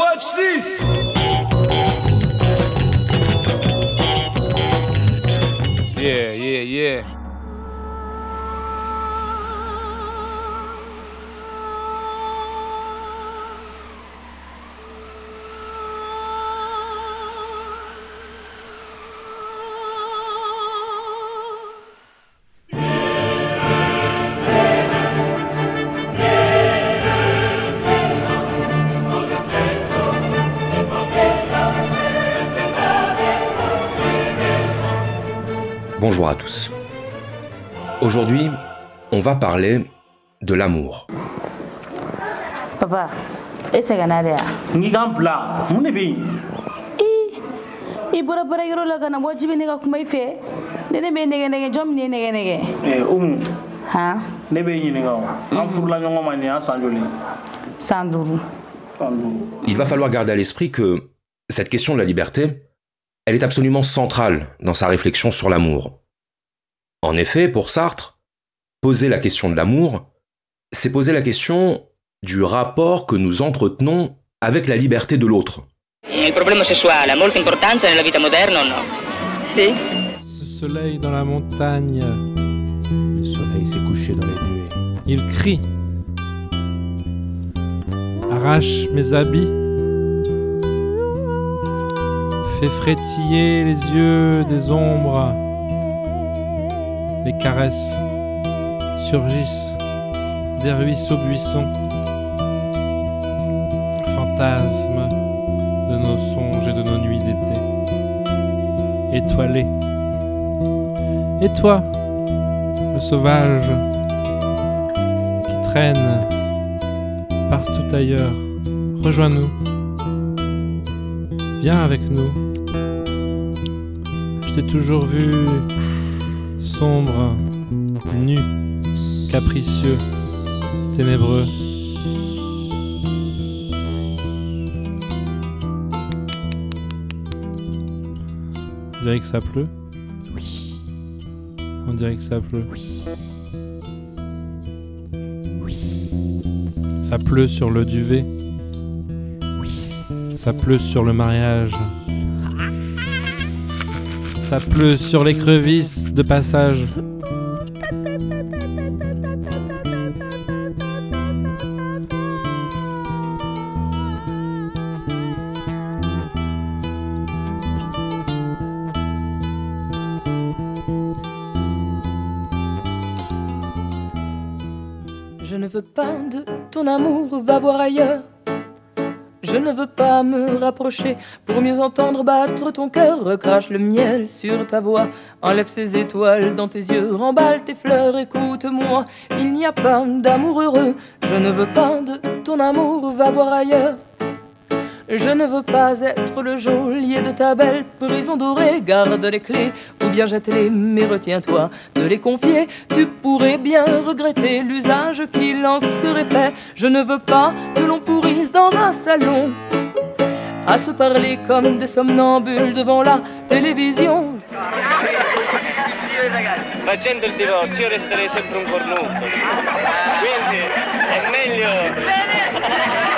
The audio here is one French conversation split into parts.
Watch this. Bonjour à tous. Aujourd'hui, on va parler de l'amour. Papa, e sɛgɛnna de ya n k'i k'an bila mun de bɛ yen i bɔra baarakɛyɔrɔ la ka na wajibi ne ka kuma i fɛ ne ne bɛ nɛgɛ nɛgɛ jɔn min ye nɛgɛ nɛgɛ umu. Han ne bɛ ɲininka o an furula ɲɔgɔn ma nin y'a san joli san duuru san duuru Il va falloir garder à l'esprit que cette question de la liberté, elle est absolument centrale dans sa réflexion sur l'amour. En effet, pour Sartre, poser la question de l'amour, c'est poser la question du rapport que nous entretenons avec la liberté de l'autre. Il problema sessuale ha molta importanza nella vita moderna o no? Sì. Le soleil dans la montagne. Le soleil s'est couché dans les nuées. Il crie. Arrache mes habits. Fait frétiller les yeux des ombres. Les caresses surgissent des ruisseaux buissons. Fantasmes de nos songes et de nos nuits d'été. Étoilés. Et toi, le sauvage, qui traîne partout ailleurs, rejoins-nous. Viens avec nous. Je t'ai toujours vu sombre, nu, capricieux, ténébreux. On dirait que ça pleut. Oui. On dirait que ça pleut. Oui. Oui. Ça pleut sur le duvet. Oui. Ça pleut sur le mariage. Ça pleut sur l'écrevisse de passage. Je ne veux pas de ton amour, va voir ailleurs. Je ne veux pas me rapprocher pour mieux entendre battre ton cœur. Recrache le miel sur ta voix, enlève ces étoiles dans tes yeux, remballe tes fleurs, écoute-moi. Il n'y a pas d'amour heureux. Je ne veux pas de ton amour, va voir ailleurs. Je ne veux pas être le geôlier de ta belle prison dorée. Garde les clés ou bien jette-les, mais retiens-toi de les confier. Tu pourrais bien regretter l'usage qu'il en serait fait. Je ne veux pas que l'on pourrisse dans un salon à se parler comme des somnambules devant la télévision. Facendo il divorzio io resterei sempre un cornuto. Quindi è.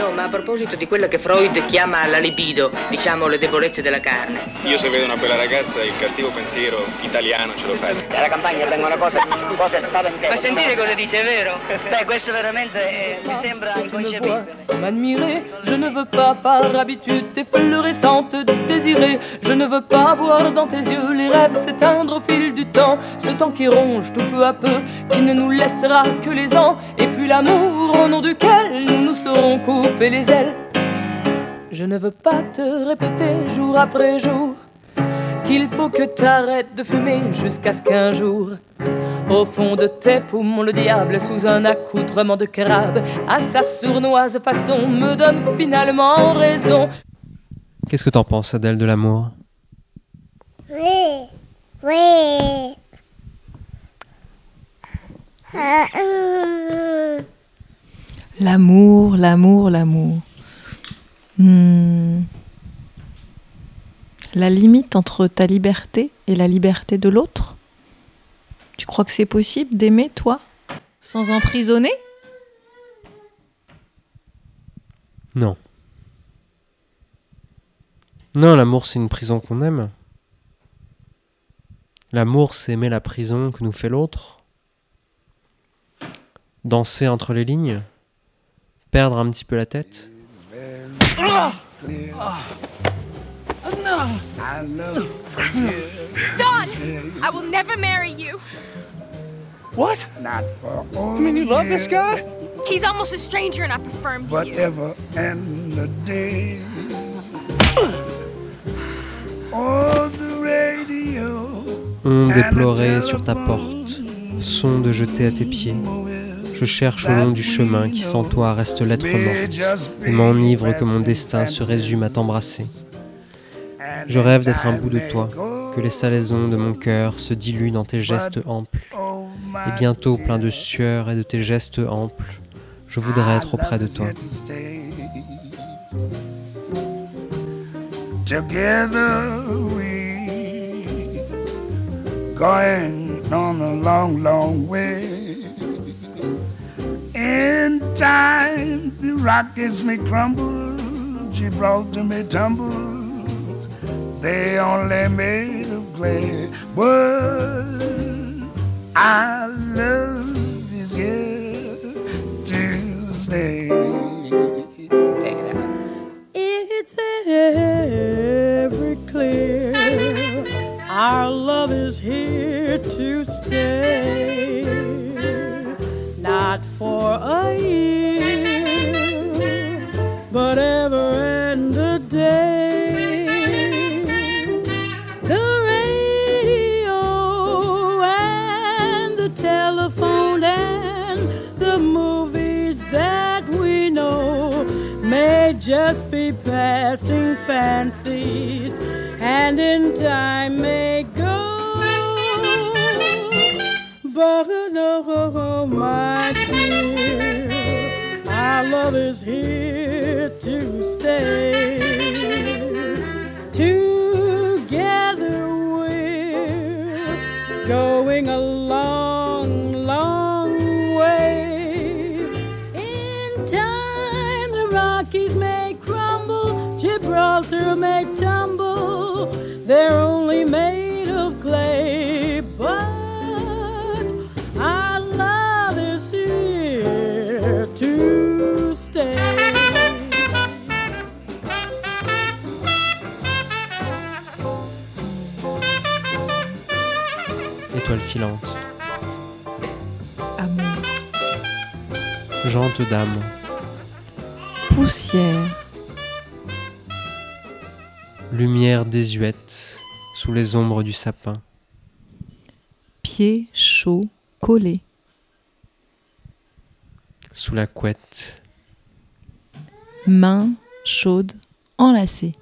No, ma a proposito di quello che Freud chiama la libido, diciamo le debolezze della carne. Io se vedo una bella ragazza il cattivo pensiero italiano ce lo fa. Dalla campagna vengono cose, cose spaventose. Ma sentire cosa dice, è vero? Beh, questo veramente eh, mi sembra inconcepibile. sans m'admirer, je ne veux pas par habitude tes fluorescentes désirées. Je ne veux pas voir dans tes yeux les rêves s'éteindre au fil du temps. Ce temps qui ronge tout peu à peu, qui ne nous laissera que les ans. Et puis l'amour au nom duquel nous nous serons les ailes. Je ne veux pas te répéter jour après jour qu'il faut que t'arrêtes de fumer jusqu'à ce qu'un jour, au fond de tes poumons, le diable, sous un accoutrement de crabe, à sa sournoise façon, me donne finalement raison. Qu'est-ce que t'en penses, Adèle, de l'amour? Oui, oui. Ah, hum. L'amour, l'amour, l'amour. Hmm. La limite entre ta liberté et la liberté de l'autre? Tu crois que c'est possible d'aimer, toi, sans emprisonner? Non. Non, l'amour, c'est une prison qu'on aime. L'amour, c'est aimer la prison que nous fait l'autre. Danser entre les lignes. Perdre un petit peu la tête. Don, I will never marry you. What? Not for You mean you love this guy? He's almost a stranger and I prefer him to you. Whatever and the day. Onde éplorée sur ta porte, son de jeter à tes pieds. Je cherche au long du chemin qui sans toi reste lettre morte et m'enivre que mon destin se résume à t'embrasser. Je rêve d'être un bout de toi, que les salaisons de mon cœur se diluent dans tes gestes amples. Et bientôt, plein de sueur et de tes gestes amples, je voudrais être auprès de toi. Together we going on a long, long way. Time, the Rockies may crumble, Gibraltar may tumble. They only made of clay, but our love is here to stay. Take it out. It's very clear our just be passing fancies and in time may go. But oh, my dear, our love is here to stay. Together May tumble. They're only made of clay, but our love is here to stay. Étoile filante, Amour. jante d'âme, Poussière. Lumière désuète sous les ombres du sapin, Pieds chauds collés. sous la couette, Mains chaudes enlacées.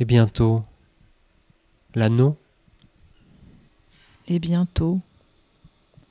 et bientôt l'anneau, Et bientôt,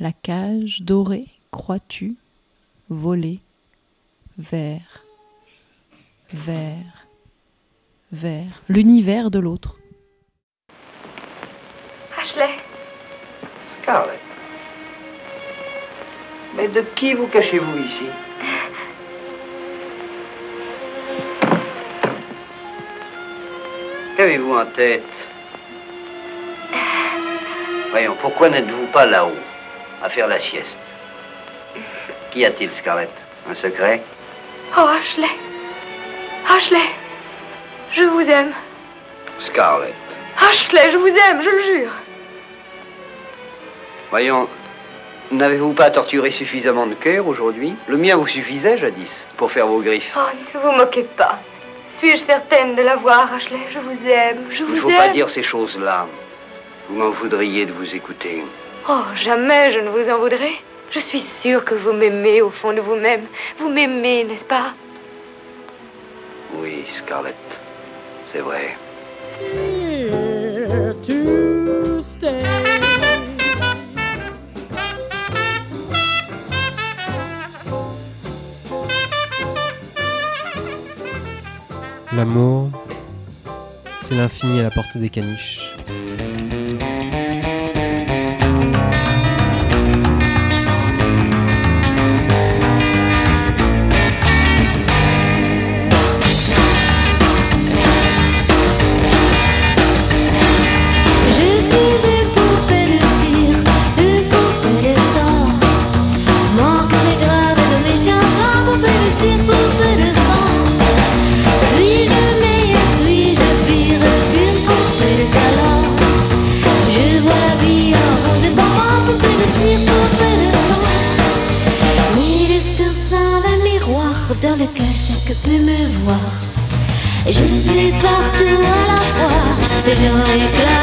la cage dorée, crois-tu, volée, vers, vers, vers l'univers de l'autre. Ashley, Scarlett. Mais de qui vous cachez-vous ici? Qu'avez-vous en tête? Voyons, pourquoi n'êtes-vous pas là-haut, à faire la sieste? Qu'y a-t-il, Scarlett? Un secret? Oh Ashley, Ashley, je vous aime. Scarlett. Ashley, je vous aime, je le jure. Voyons, n'avez-vous pas torturé suffisamment de cœur aujourd'hui? Le mien vous suffisait jadis pour faire vos griffes. Oh, ne vous moquez pas. Suis-je certaine de l'avoir, Ashley? Je vous aime, je Il vous ne faut aime. pas dire ces choses-là. Vous m'en voudriez de vous écouter. Oh, jamais je ne vous en voudrais. Je suis sûre que vous m'aimez au fond de vous-même. Vous m'aimez, n'est-ce pas? Oui, Scarlett, c'est vrai. Here to stay? l'amour, c'est l'infini à la portée des caniches. Je suis partout à la fois, les gens éclats